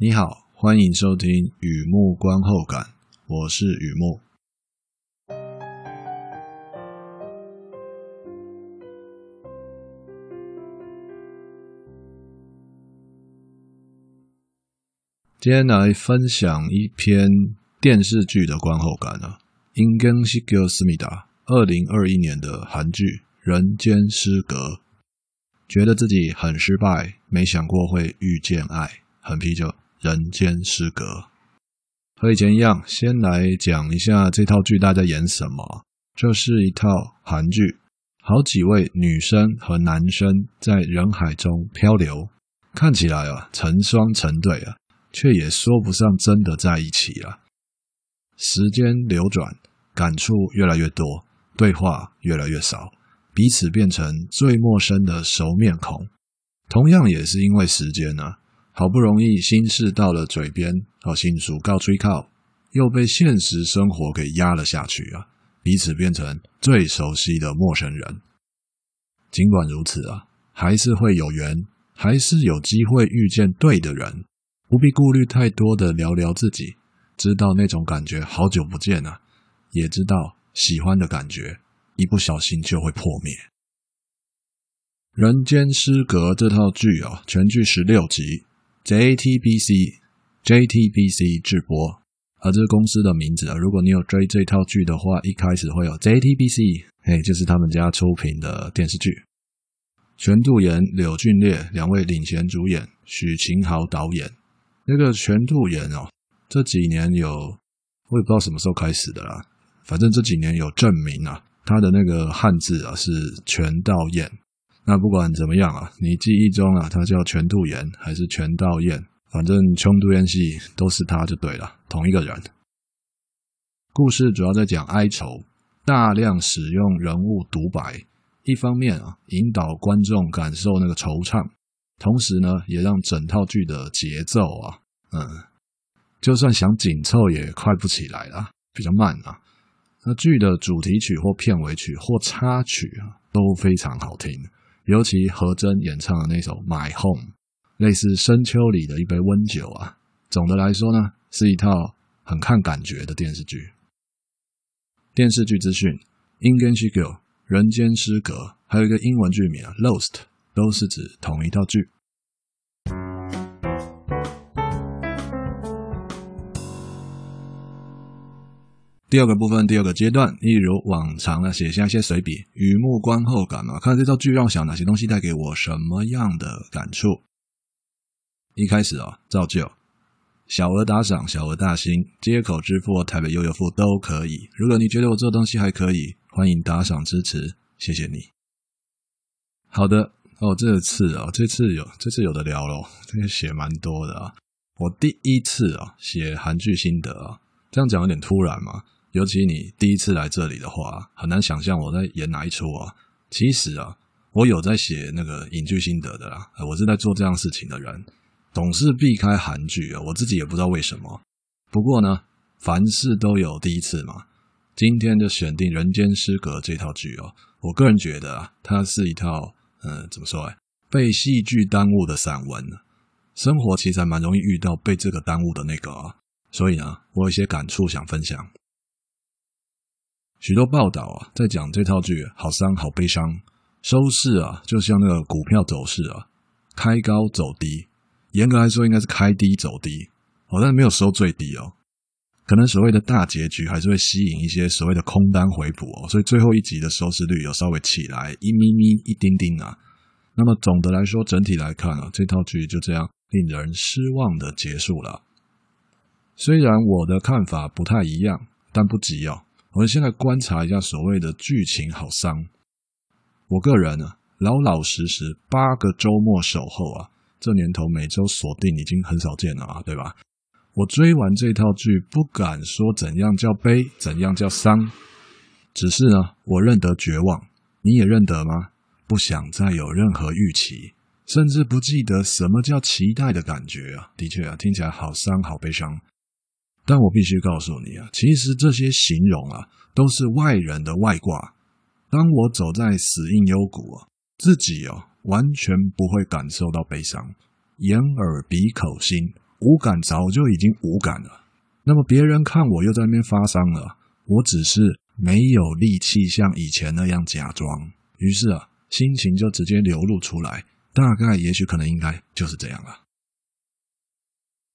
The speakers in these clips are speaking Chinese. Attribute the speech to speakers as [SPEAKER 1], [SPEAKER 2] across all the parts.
[SPEAKER 1] 你好，欢迎收听雨木观后感，我是雨木。今天来分享一篇电视剧的观后感啊，인间失格思密达，二零二一年的韩剧《人间失格》，觉得自己很失败，没想过会遇见爱，很啤酒。人间失格，和以前一样，先来讲一下这套剧大家演什么。这是一套韩剧，好几位女生和男生在人海中漂流，看起来啊成双成对啊，却也说不上真的在一起了。时间流转，感触越来越多，对话越来越少，彼此变成最陌生的熟面孔。同样也是因为时间呢、好不容易心事到了嘴边，好心属告吹靠，又被现实生活给压了下去啊！彼此变成最熟悉的陌生人。尽管如此啊，还是会有缘，还是有机会遇见对的人。不必顾虑太多的聊聊自己，知道那种感觉好久不见啊，也知道喜欢的感觉一不小心就会破灭。人间失格这套剧啊，全剧十六集。JTBC JTBC 制播，而这个公司的名字啊，如果你有追这套剧的话，一开始会有 JTBC，嘿，就是他们家出品的电视剧。全度妍、柳俊烈两位领衔主演，许秦豪导演。那个全度妍哦，这几年有，我也不知道什么时候开始的啦，反正这几年有证明啊，他的那个汉字啊是全道嬿。那不管怎么样啊，你记忆中啊，他叫全度妍还是全道嬿，反正穷度妍系都是他就对了，同一个人。故事主要在讲哀愁，大量使用人物独白，一方面啊，引导观众感受那个惆怅，同时呢，也让整套剧的节奏啊，嗯，就算想紧凑也快不起来了，比较慢啊。那剧的主题曲或片尾曲或插曲啊，都非常好听。尤其何真演唱的那首《My Home》，类似深秋里的一杯温酒啊。总的来说呢，是一套很看感觉的电视剧。电视剧资讯：，In Gen Shigou，人间失格，还有一个英文剧名啊，《Lost》，都是指同一套剧。第二个部分，第二个阶段，一如往常的写下一些随笔，雨幕观后感嘛。看这套剧让我想哪些东西带给我什么样的感触？一开始啊、照旧，小额打赏、小额大星、街口支付、台北悠游付都可以。如果你觉得我这东西还可以，欢迎打赏支持，谢谢你。好的，哦，这次啊、哦，这次有这次有的聊喽，这个写蛮多的啊。我第一次啊写韩剧心得啊，这样讲有点突然嘛。尤其你第一次来这里的话，很难想象我在演哪一出啊。其实啊，我有在写那个影剧心得的啦。我是在做这样事情的人，总是避开韩剧啊。我自己也不知道为什么。不过呢，凡事都有第一次嘛。今天就选定《人间失格》这套剧哦。我个人觉得啊，它是一套嗯，怎么说哎，被戏剧耽误的散文。生活其实还蛮容易遇到被这个耽误的那个啊。所以呢，我有一些感触想分享。许多报道啊，在讲这套剧好伤好悲伤，收视啊，就像那个股票走势啊，开高走低，严格来说应该是开低走低，哦，但是没有收最低哦，可能所谓的大结局还是会吸引一些所谓的空单回补哦，所以最后一集的收视率有稍微起来一咪咪一丁丁啊，那么总的来说，整体来看啊，这套剧就这样令人失望的结束了。虽然我的看法不太一样，但不急哦。我们先来观察一下所谓的剧情好伤。我个人呢，老老实实八个周末守候啊，这年头每周锁定已经很少见了啊，对吧？我追完这套剧，不敢说怎样叫悲，怎样叫伤，只是呢，我认得绝望。你也认得吗？不想再有任何预期，甚至不记得什么叫期待的感觉啊！的确啊，听起来好伤，好悲伤。但我必须告诉你啊，其实这些形容啊，都是外人的外挂。当我走在死印幽谷啊，自己哦，完全不会感受到悲伤，眼耳鼻口心无感早就已经无感了。那么别人看我又在那边发丧了，我只是没有力气像以前那样假装，于是啊，心情就直接流露出来。大概、也许、可能、应该就是这样了。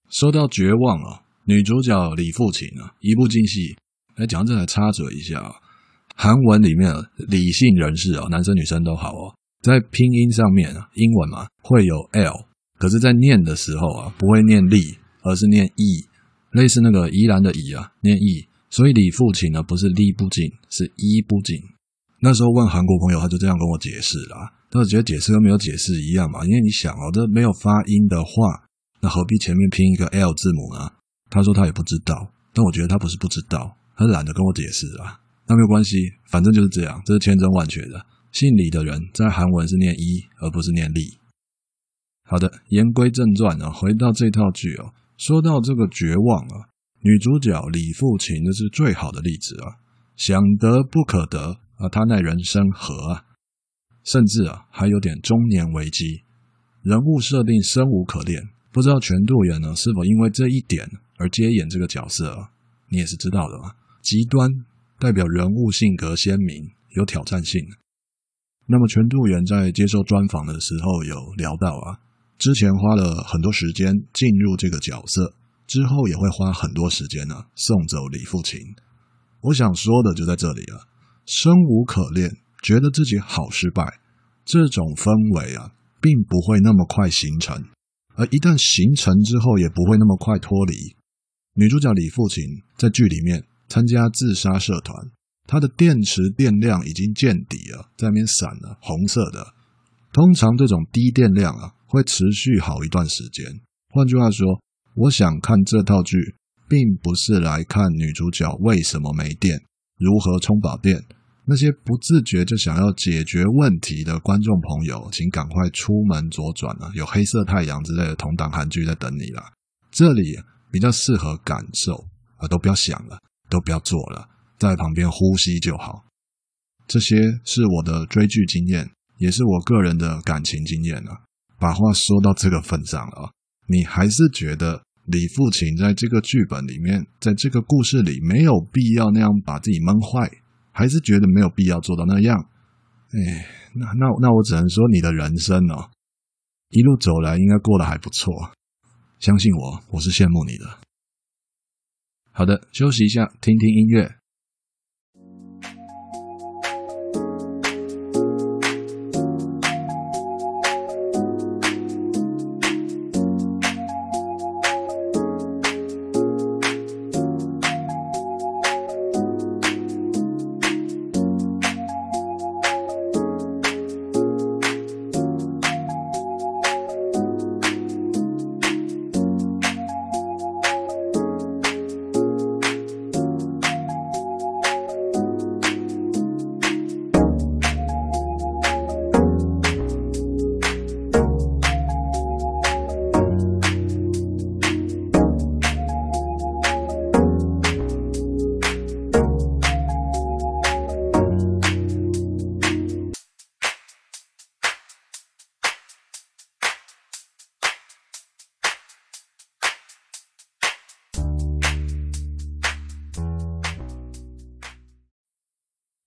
[SPEAKER 1] 说到绝望啊，女主角李富琴啊，一部京戏。来讲这来插嘴一下啊，韩文里面理性人士啊，男生女生都好哦，在拼音上面啊，英文嘛会有 l，可是，在念的时候啊，不会念力，而是念 e，类似那个宜兰的宜啊，念 e，所以李富琴呢不是力不进，是一不进。那时候问韩国朋友，他就这样跟我解释啦，他觉得解释跟没有解释一样嘛，因为你想哦，这没有发音的话，那何必前面拼一个 l 字母呢？他说他也不知道，但我觉得他不是不知道。他懒得跟我解释啊，那没有关系，反正就是这样，这是千真万确的。姓李的人在韩文是念一，而不是念力。好的，言归正传啊，回到这套剧哦，说到这个绝望啊，女主角李富琴那是最好的例子啊，想得不可得啊，她奈人生何啊？甚至啊，还有点中年危机，人物设定生无可恋，不知道全度妍呢是否因为这一点而接演这个角色？你也是知道的嘛。极端代表人物性格鲜明，有挑战性。那么全度妍在接受专访的时候有聊到啊，之前花了很多时间进入这个角色，之后也会花很多时间呢、送走李富琴。我想说的就在这里了，生无可恋，觉得自己好失败，这种氛围啊，并不会那么快形成，而一旦形成之后，也不会那么快脱离。女主角李富琴在剧里面。参加自杀社团，她的电池电量已经见底了，在那边闪了，红色的。通常这种低电量啊，会持续好一段时间。换句话说，我想看这套剧，并不是来看女主角为什么没电，如何充饱电。那些不自觉就想要解决问题的观众朋友，请赶快出门左转了，有黑色太阳之类的同档韩剧在等你了。这里比较适合感受啊，都不要想了。都不要做了，在旁边呼吸就好。这些是我的追剧经验，也是我个人的感情经验啊。把话说到这个份上了，你还是觉得李富琴在这个剧本里面，在这个故事里没有必要那样把自己闷坏，还是觉得没有必要做到那样？哎，那那那我只能说，你的人生哦，一路走来应该过得还不错。相信我，我是羡慕你的。好的，休息一下，听听音乐。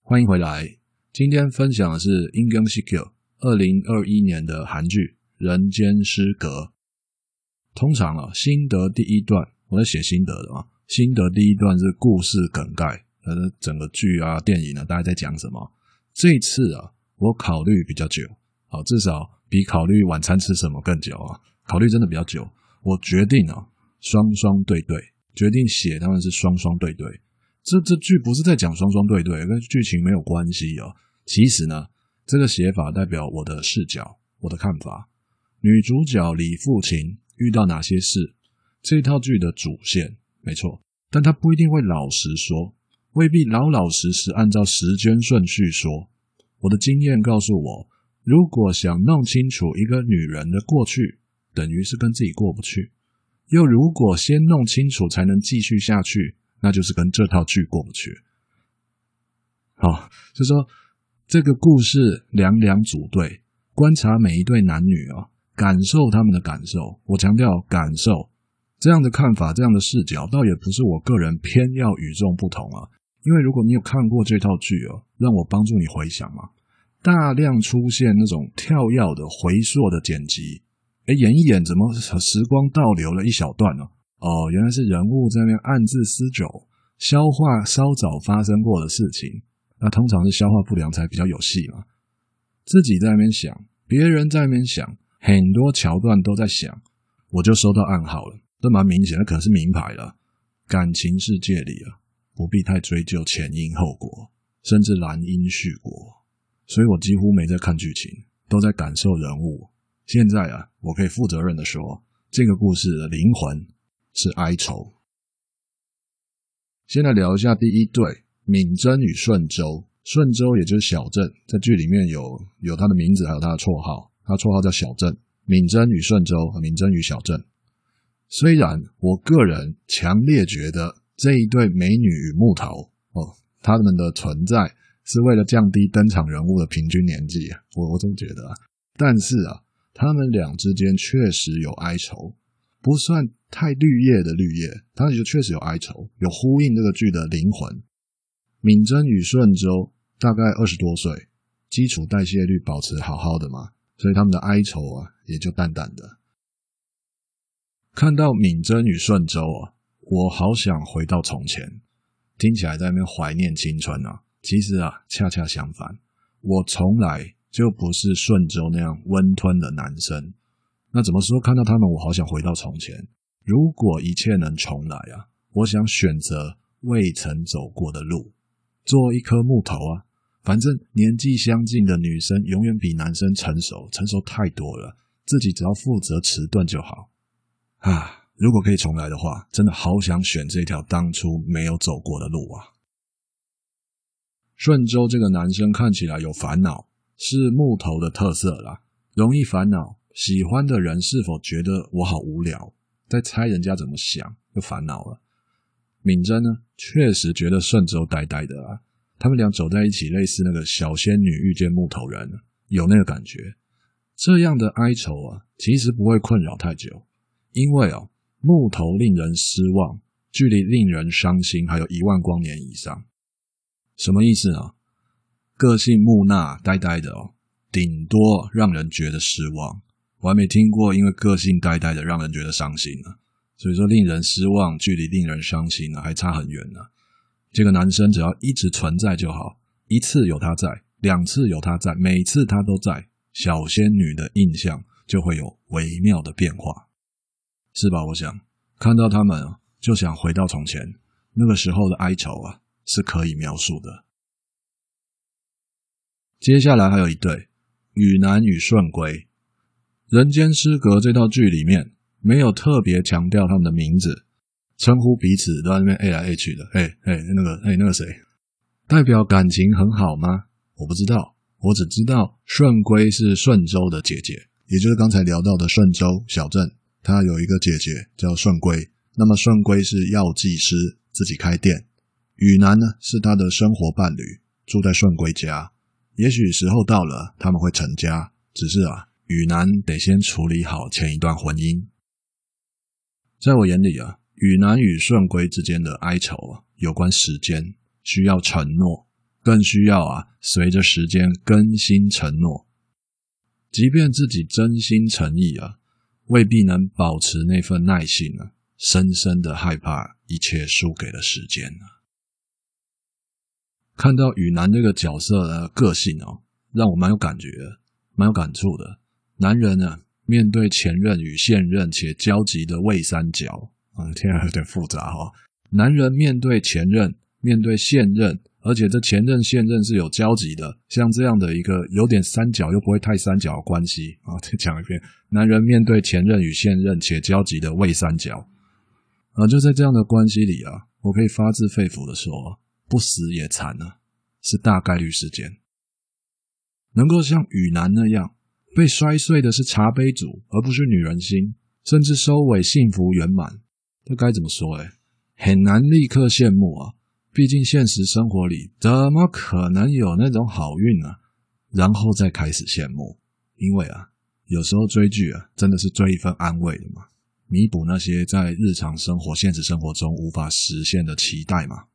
[SPEAKER 1] 欢迎回来，今天分享的是《Ingram Square》二零二一年的韩剧《人间失格》。通常啊，心得第一段，我在写心得的啊。心得第一段是故事梗概，呃是整个剧啊、电影啊，大概在讲什么。这一次啊，我考虑比较久，好，至少比考虑晚餐吃什么更久啊。考虑真的比较久，我决定啊，双双对对，决定写当然是双双对对。这这剧不是在讲双双对对，跟剧情没有关系哦。其实呢，这个写法代表我的视角，我的看法。女主角李富琴遇到哪些事？这套剧的主线没错，但她不一定会老实说，未必老老实实按照时间顺序说。我的经验告诉我，如果想弄清楚一个女人的过去，等于是跟自己过不去；又如果先弄清楚才能继续下去。那就是跟这套剧过不去。好，就说这个故事两两组队，观察每一对男女啊，感受他们的感受。我强调感受，这样的看法，这样的视角，倒也不是我个人偏要与众不同啊。因为如果你有看过这套剧哦，让我帮助你回想嘛，大量出现那种跳跃的回溯的剪辑，诶，演一演怎么时光倒流了一小段呢？哦，原来是人物在那边暗自思酒，消化稍早发生过的事情。那通常是消化不良才比较有戏嘛。自己在那边想，别人在那边想，很多桥段都在想，我就收到暗号了。这蛮明显的，可能是明牌了。感情世界里啊，不必太追究前因后果，甚至兰因絮果。所以我几乎没在看剧情，都在感受人物。现在啊，我可以负责任的说，这个故事的灵魂是哀愁。先来聊一下第一对，敏贞与顺周。顺周也就是小镇，在剧里面有有他的名字，还有他的绰号。他绰号叫小镇。敏贞与顺周，和敏贞与小镇。虽然我个人强烈觉得这一对美女与木头哦，他们的存在是为了降低登场人物的平均年纪，我我这么觉得啊。但是啊，他们俩之间确实有哀愁，不算太绿叶的绿叶，它就确实有哀愁，有呼应这个剧的灵魂。敏贞与顺周大概二十多岁，基础代谢率保持好好的嘛，所以他们的哀愁啊也就淡淡的。看到敏贞与顺周啊，我好想回到从前。听起来在那边怀念青春啊，其实啊，恰恰相反，我从来就不是顺周那样温吞的男生。那怎么说？看到他们，我好想回到从前。如果一切能重来啊，我想选择未曾走过的路，做一颗木头啊。反正年纪相近的女生永远比男生成熟，成熟太多了，自己只要负责迟钝就好。啊，如果可以重来的话，真的好想选这条当初没有走过的路啊！顺州这个男生看起来有烦恼，是木头的特色啦，容易烦恼。喜欢的人是否觉得我好无聊，在猜人家怎么想，就烦恼了。敏贞呢，确实觉得顺周呆呆的啊，他们俩走在一起，类似那个小仙女遇见木头人，有那个感觉。这样的哀愁啊，其实不会困扰太久。因为哦，木头令人失望，距离令人伤心还有一万光年以上。什么意思呢？个性木讷、呆呆的哦，顶多让人觉得失望。我还没听过因为个性呆呆的让人觉得伤心呢。所以说，令人失望距离令人伤心呢，还差很远呢。这个男生只要一直存在就好，一次有他在，两次有他在，每次他都在，小仙女的印象就会有微妙的变化。是吧？我想看到他们，就想回到从前那个时候的哀愁啊，是可以描述的。接下来还有一对宇南与顺归，《人间失格》这套剧里面没有特别强调他们的名字，称呼彼此都在那边 A 来 A 去的。哎哎，那个哎那个谁，代表感情很好吗？我不知道，我只知道顺归是顺州的姐姐，也就是刚才聊到的顺州小镇。他有一个姐姐叫顺归，那么顺归是药剂师，自己开店。雨楠呢是他的生活伴侣，住在顺归家。也许时候到了，他们会成家。只是啊，宇南得先处理好前一段婚姻。在我眼里啊，宇南与顺归之间的哀愁啊，有关时间，需要承诺，更需要啊，随着时间更新承诺。即便自己真心诚意啊。未必能保持那份耐性啊，深深的害怕一切输给了时间啊。看到宇南这个角色的个性哦，让我蛮有感觉，蛮有感触的。男人呢，面对前任与现任且交集的伪三角，啊，天啊，有点复杂哈。男人面对前任，面对现任。而且这前任现任是有交集的，像这样的一个有点三角又不会太三角的关系啊。再讲一遍，男人面对前任与现任且交集的伪三角啊，就在这样的关系里啊，我可以发自肺腑的说，不死也残啊，是大概率事件。能够像宇南那样被摔碎的是茶杯组，而不是女人心，甚至收尾幸福圆满，这该怎么说？诶，很难立刻羡慕啊。毕竟现实生活里怎么可能有那种好运啊？然后再开始羡慕，因为啊，有时候追剧啊，真的是追一份安慰的嘛。弥补那些在日常生活、现实生活中无法实现的期待嘛。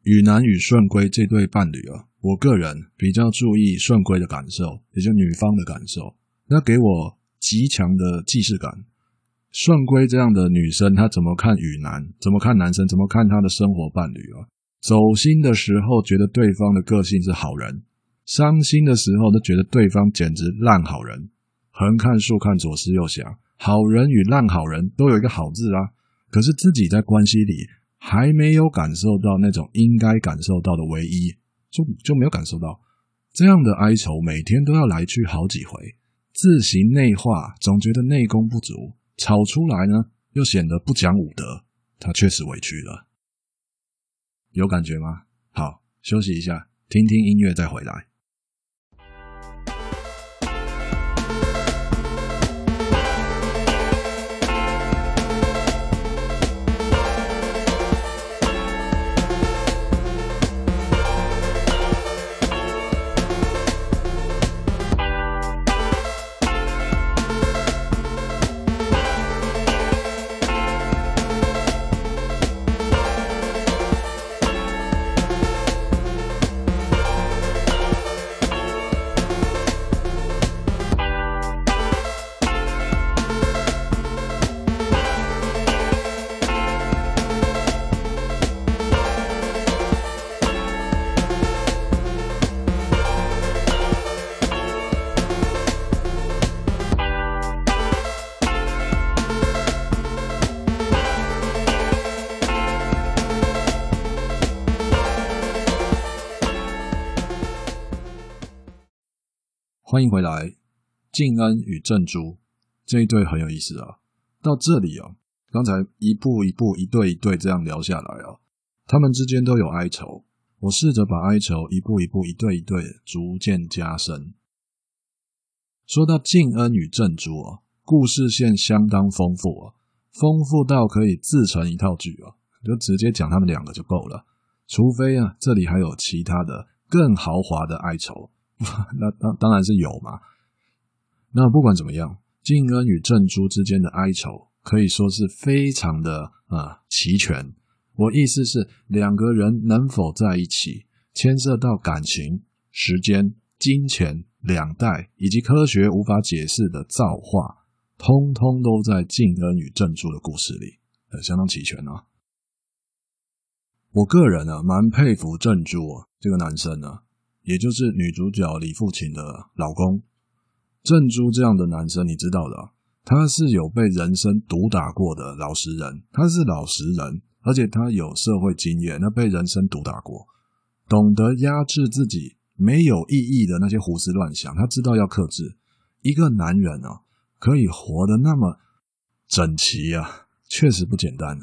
[SPEAKER 1] 雨男与顺归这对伴侣啊，我个人比较注意顺归的感受，也就是女方的感受，那给我极强的既视感。顺归这样的女生，她怎么看宇南？怎么看男生？怎么看她的生活伴侣啊？走心的时候觉得对方的个性是好人，伤心的时候都觉得对方简直烂好人。横看竖看左思右想，好人与烂好人都有一个好字啊，可是自己在关系里。还没有感受到那种应该感受到的唯一，就就没有感受到这样的哀愁，每天都要来去好几回，自行内化，总觉得内功不足，吵出来呢又显得不讲武德，他确实委屈了，有感觉吗？好，休息一下，听听音乐再回来。欢迎回来，静恩与正珠这一对很有意思啊。到这里啊，刚才一步一步、一对一对这样聊下来啊，他们之间都有哀愁。我试着把哀愁一步一步、一对一对逐渐加深。说到静恩与正珠啊，故事线相当丰富啊，丰富到可以自成一套剧啊，就直接讲他们两个就够了。除非啊，这里还有其他的更豪华的哀愁。那当当然是有嘛。那不管怎么样，静恩与正珠之间的哀愁可以说是非常的啊齐全。我意思是，两个人能否在一起，牵涉到感情、时间、金钱、两代以及科学无法解释的造化，通通都在静恩与正珠的故事里，呃，相当齐全啊。我个人啊，蛮佩服正珠啊，这个男生啊。也就是女主角李富琴的老公正珠这样的男生，你知道的，他是有被人生毒打过的老实人，他是老实人，而且他有社会经验，那被人生毒打过，懂得压制自己没有意义的那些胡思乱想，他知道要克制。一个男人啊，可以活得那么整齐啊，确实不简单。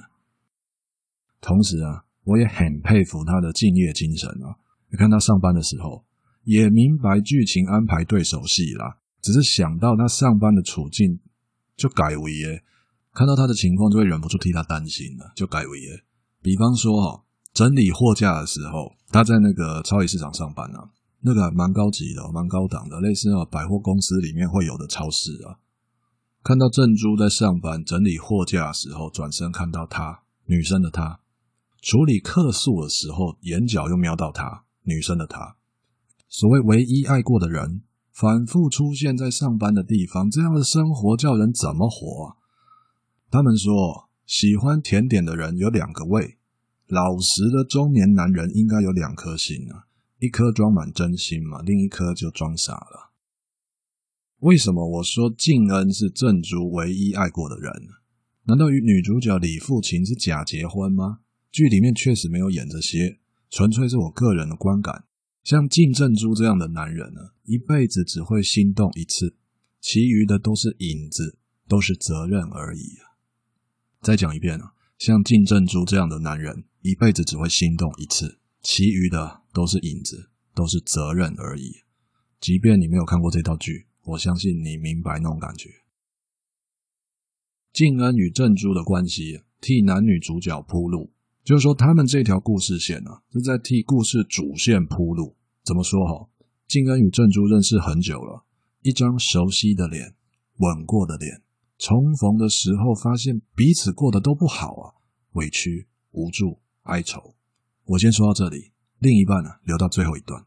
[SPEAKER 1] 同时啊，我也很佩服他的敬业精神啊。你看他上班的时候，也明白剧情安排对手戏啦，只是想到他上班的处境，就改为耶。看到他的情况，就会忍不住替他担心了，就改为耶。比方说哈，整理货架的时候，他在那个超级市场上班啊，那个蛮高级的，蛮高档的，类似那种百货公司里面会有的超市啊。看到正珠在上班整理货架的时候，转身看到他，女生的他，处理客诉的时候，眼角又瞄到他。女生的她，所谓唯一爱过的人，反复出现在上班的地方，这样的生活叫人怎么活啊？他们说，喜欢甜点的人有两个胃，老实的中年男人应该有两颗心啊，一颗装满真心嘛，另一颗就装傻了。为什么我说静恩是正主唯一爱过的人？难道与女主角李富琴是假结婚吗？剧里面确实没有演这些。纯粹是我个人的观感，像金正珠这样的男人呢，一辈子只会心动一次，其余的都是影子，都是责任而已。再讲一遍啊，像金正珠这样的男人，一辈子只会心动一次，其余的都是影子，都是责任而已。即便你没有看过这套剧，我相信你明白那种感觉。静恩与正珠的关系，替男女主角铺路。就是说，他们这条故事线呢，是在替故事主线铺路。怎么说哈？静恩与正珠认识很久了，一张熟悉的脸，吻过的脸，重逢的时候发现彼此过得都不好啊，委屈、无助、哀愁。我先说到这里，另一半呢、留到最后一段。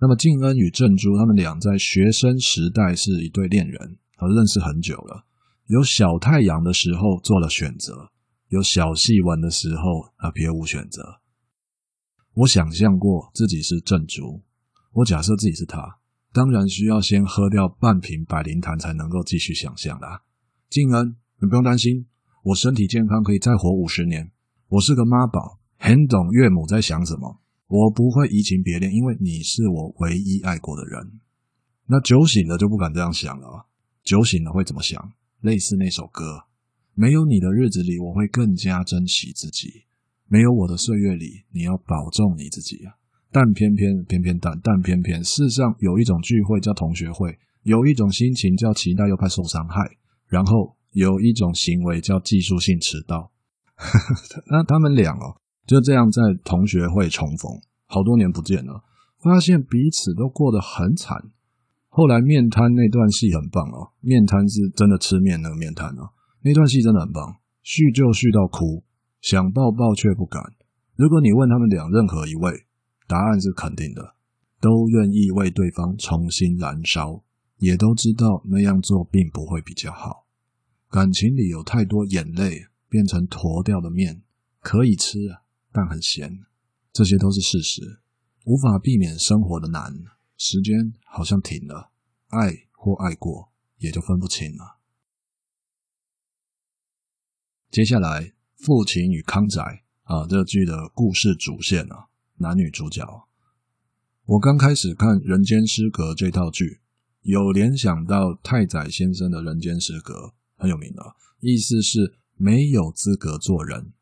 [SPEAKER 1] 那么静恩与正珠他们俩在学生时代是一对恋人，而认识很久了。有小太阳的时候做了选择，有小细纹的时候啊别无选择。我想象过自己是正主，我假设自己是他，当然需要先喝掉半瓶百灵坛才能够继续想象啦。静恩，你不用担心，我身体健康，可以再活五十年。我是个妈宝，很懂岳母在想什么。我不会移情别恋，因为你是我唯一爱过的人。那酒醒了就不敢这样想了。酒醒了会怎么想？类似那首歌，没有你的日子里，我会更加珍惜自己。没有我的岁月里，你要保重你自己啊！但偏偏偏偏但但偏偏，世上有一种聚会叫同学会，有一种心情叫期待又怕受伤害，然后有一种行为叫技术性迟到。那他们俩哦，就这样在同学会重逢，好多年不见了，发现彼此都过得很惨。后来面瘫那段戏很棒哦，面瘫是真的吃面那个面瘫哦，那段戏真的很棒，叙就叙到哭，想抱抱却不敢。如果你问他们俩任何一位，答案是肯定的，都愿意为对方重新燃烧，也都知道那样做并不会比较好。感情里有太多眼泪。变成坨掉的面，可以吃，但很咸，这些都是事实，无法避免生活的难。时间好像停了，爱或爱过，也就分不清了。接下来，父亲与康仔啊，这剧的故事主线啊，男女主角。我刚开始看《人间失格》这套剧，有联想到太宰先生的《人间失格》，很有名的，意思是。没有资格做人。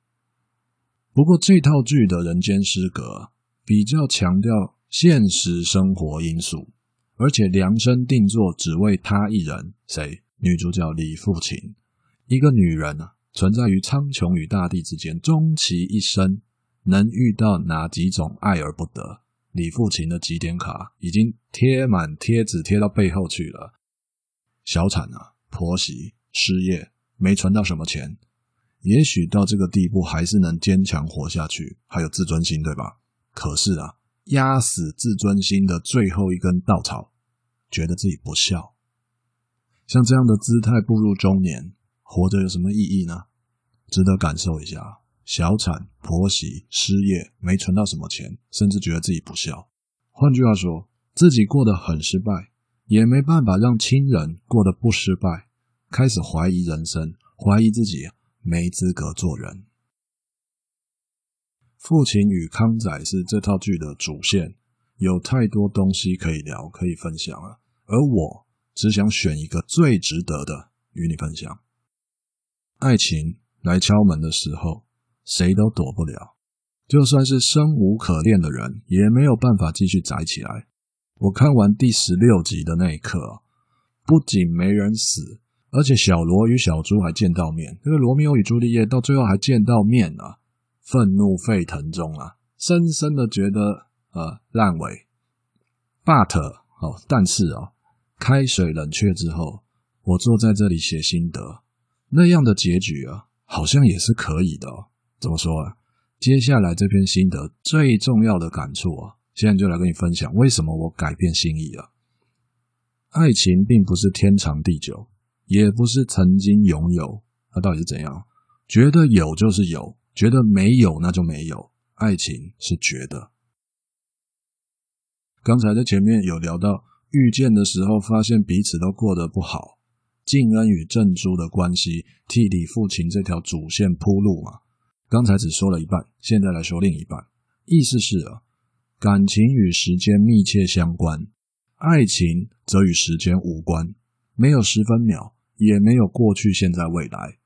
[SPEAKER 1] 不过这套剧的人间失格比较强调现实生活因素，而且量身定做，只为他一人。谁？女主角李父亲，一个女人啊，存在于苍穹与大地之间，终其一生能遇到哪几种爱而不得？李富琴的几点卡已经贴满贴纸，贴到背后去了。小产啊，婆媳，失业，没存到什么钱。也许到这个地步还是能坚强活下去，还有自尊心，对吧？可是啊，压死自尊心的最后一根稻草，觉得自己不孝。像这样的姿态步入中年，活着有什么意义呢？值得感受一下。小产、婆媳、失业，没存到什么钱，甚至觉得自己不孝。换句话说，自己过得很失败，也没办法让亲人过得不失败，开始怀疑人生，怀疑自己。没资格做人。父亲与康仔是这套剧的主线，有太多东西可以聊，可以分享了。而我只想选一个最值得的与你分享。爱情来敲门的时候，谁都躲不了。就算是生无可恋的人，也没有办法继续宅起来。我看完第十六集的那一刻，不仅没人死。而且小罗与小猪还见到面，这个罗密欧与朱丽叶到最后还见到面啊，愤怒沸腾中啊，深深的觉得呃烂尾。But 哦，但是哦，开水冷却之后，我坐在这里写心得，那样的结局啊，好像也是可以的。怎么说啊？接下来这篇心得最重要的感触啊，现在就来跟你分享为什么我改变心意了。爱情并不是天长地久。也不是曾经拥有，那到底是怎样？觉得有就是有，觉得没有那就没有。爱情是觉得。刚才在前面有聊到遇见的时候，发现彼此都过得不好。静恩与正珠的关系替李父亲这条主线铺路嘛。刚才只说了一半，现在来说另一半。意思是啊，感情与时间密切相关，爱情则与时间无关，没有十分秒。也没有过去、现在、未来。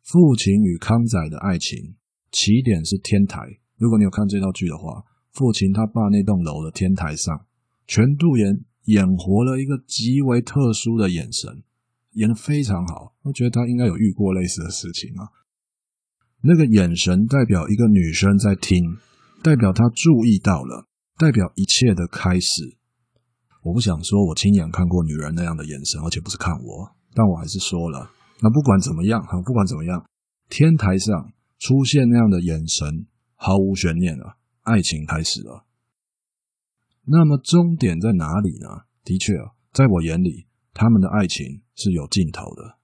[SPEAKER 1] 父亲与康仔的爱情起点是天台。如果你有看这套剧的话，父亲他爸那栋楼的天台上，全度妍演活了一个极为特殊的眼神，演的非常好。我觉得他应该有遇过类似的事情啊。那个眼神代表一个女生在听，代表她注意到了，代表一切的开始。我不想说我亲眼看过女人那样的眼神，而且不是看我，但我还是说了。那不管怎么样，哈，不管怎么样，天台上出现那样的眼神，毫无悬念了，爱情开始了。那么终点在哪里呢？的确啊，在我眼里，他们的爱情是有尽头的。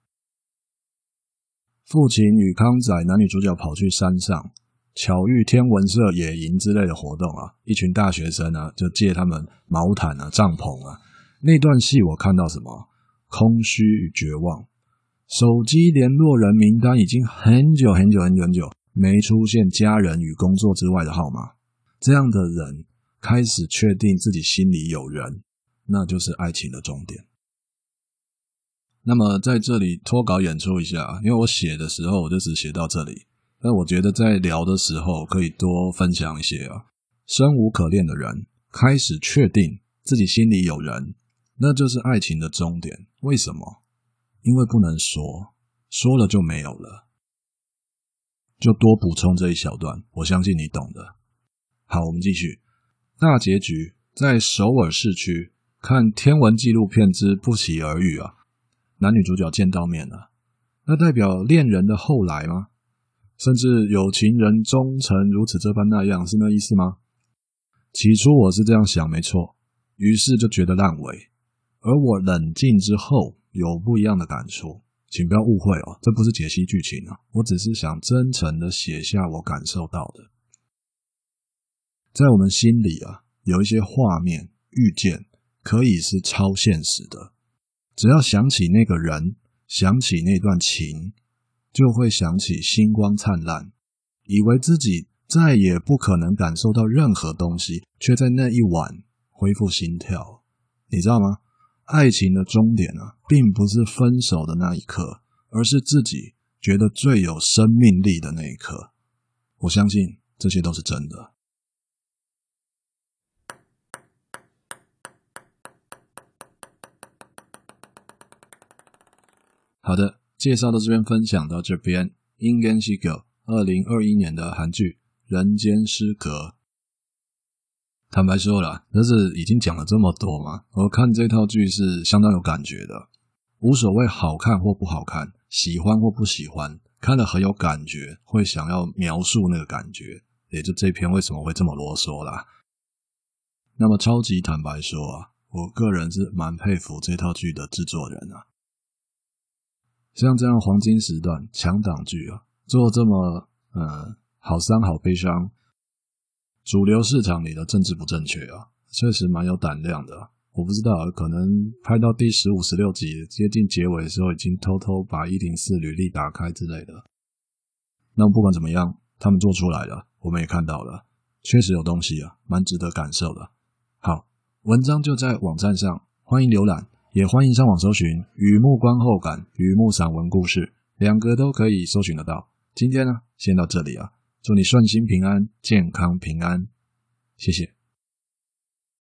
[SPEAKER 1] 父亲与康仔男女主角跑去山上，巧遇天文社野营之类的活动啊，一群大学生啊，就借他们毛毯啊、帐篷啊。那段戏我看到什么？空虚与绝望。手机联络人名单已经很久很久很久很久没出现家人与工作之外的号码，这样的人开始确定自己心里有人，那就是爱情的终点。那么在这里脱稿演出一下，因为我写的时候我就只写到这里。但我觉得在聊的时候可以多分享一些啊。生无可恋的人开始确定自己心里有人，那就是爱情的终点。为什么？因为不能说，说了就没有了。就多补充这一小段，我相信你懂的。好，我们继续。大结局在首尔市区看天文纪录片之不期而遇啊。男女主角见到面了，那代表恋人的后来吗？甚至有情人终成如此这般那样，是那意思吗？起初我是这样想，没错，于是就觉得烂尾。而我冷静之后，有不一样的感触，请不要误会哦，这不是解析剧情啊，我只是想真诚的写下我感受到的。在我们心里啊，有一些画面、遇见，可以是超现实的。只要想起那个人，想起那段情，就会想起星光灿烂，以为自己再也不可能感受到任何东西，却在那一晚恢复心跳。你知道吗？爱情的终点啊，并不是分手的那一刻，而是自己觉得最有生命力的那一刻。我相信这些都是真的。好的，介绍到这边，分享到这边。인间失格，二零二一年的韩剧《人间失格》。坦白说了，但是已经讲了这么多嘛，我看这套剧是相当有感觉的。无所谓好看或不好看，喜欢或不喜欢，看了很有感觉，会想要描述那个感觉。也就这篇为什么会这么啰嗦啦。那么超级坦白说啊，我个人是蛮佩服这套剧的制作人啊。像这样黄金时段强档剧啊，做这么嗯好伤好悲伤，主流市场里的政治不正确啊，确实蛮有胆量的。我不知道，可能拍到第十五、十六集接近结尾的时候，已经偷偷把一零四履历打开之类的。那不管怎么样，他们做出来了，我们也看到了，确实有东西啊，蛮值得感受的。好，文章就在网站上，欢迎浏览。也欢迎上网搜寻《雨幕观后感》《雨幕散文故事》，两个都可以搜寻得到。今天呢，先到这里啊，祝你顺心平安、健康平安，谢谢。